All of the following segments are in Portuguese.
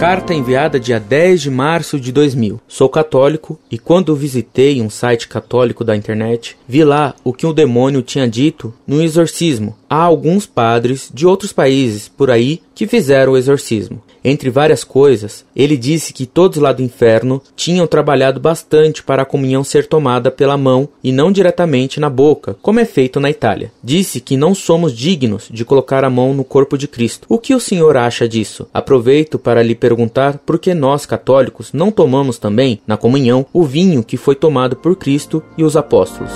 Carta enviada dia 10 de março de 2000. Sou católico e quando visitei um site católico da internet, vi lá o que o demônio tinha dito no exorcismo. Há alguns padres de outros países por aí que fizeram o exorcismo. Entre várias coisas, ele disse que todos lá do inferno tinham trabalhado bastante para a comunhão ser tomada pela mão e não diretamente na boca, como é feito na Itália. Disse que não somos dignos de colocar a mão no corpo de Cristo. O que o senhor acha disso? Aproveito para lhe perguntar por que nós, católicos, não tomamos também, na comunhão, o vinho que foi tomado por Cristo e os apóstolos.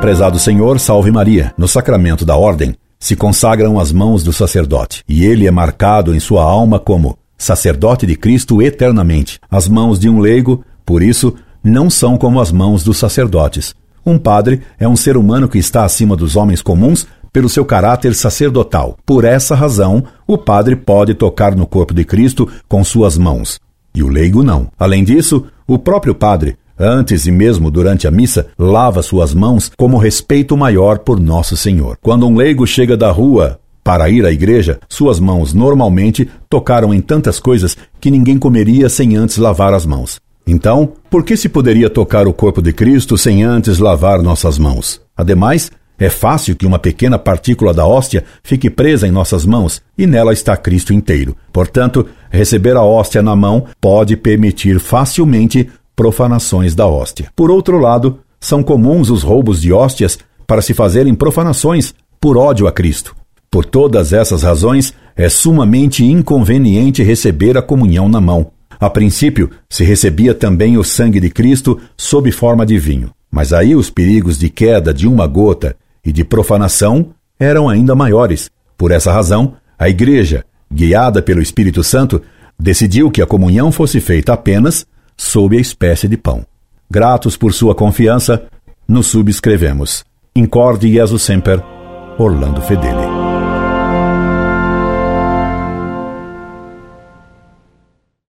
Prezado Senhor, salve Maria. No sacramento da ordem, se consagram as mãos do sacerdote, e ele é marcado em sua alma como sacerdote de Cristo eternamente. As mãos de um leigo, por isso, não são como as mãos dos sacerdotes. Um padre é um ser humano que está acima dos homens comuns pelo seu caráter sacerdotal. Por essa razão, o padre pode tocar no corpo de Cristo com suas mãos, e o leigo não. Além disso, o próprio padre Antes e mesmo durante a missa, lava suas mãos como respeito maior por Nosso Senhor. Quando um leigo chega da rua para ir à igreja, suas mãos normalmente tocaram em tantas coisas que ninguém comeria sem antes lavar as mãos. Então, por que se poderia tocar o corpo de Cristo sem antes lavar nossas mãos? Ademais, é fácil que uma pequena partícula da hóstia fique presa em nossas mãos e nela está Cristo inteiro. Portanto, receber a hóstia na mão pode permitir facilmente profanações da hóstia. Por outro lado, são comuns os roubos de hóstias para se fazerem profanações por ódio a Cristo. Por todas essas razões, é sumamente inconveniente receber a comunhão na mão. A princípio, se recebia também o sangue de Cristo sob forma de vinho, mas aí os perigos de queda de uma gota e de profanação eram ainda maiores. Por essa razão, a Igreja, guiada pelo Espírito Santo, decidiu que a comunhão fosse feita apenas sob a espécie de pão. Gratos por sua confiança, nos subscrevemos. Incorde Jesus Semper, Orlando Fedeli.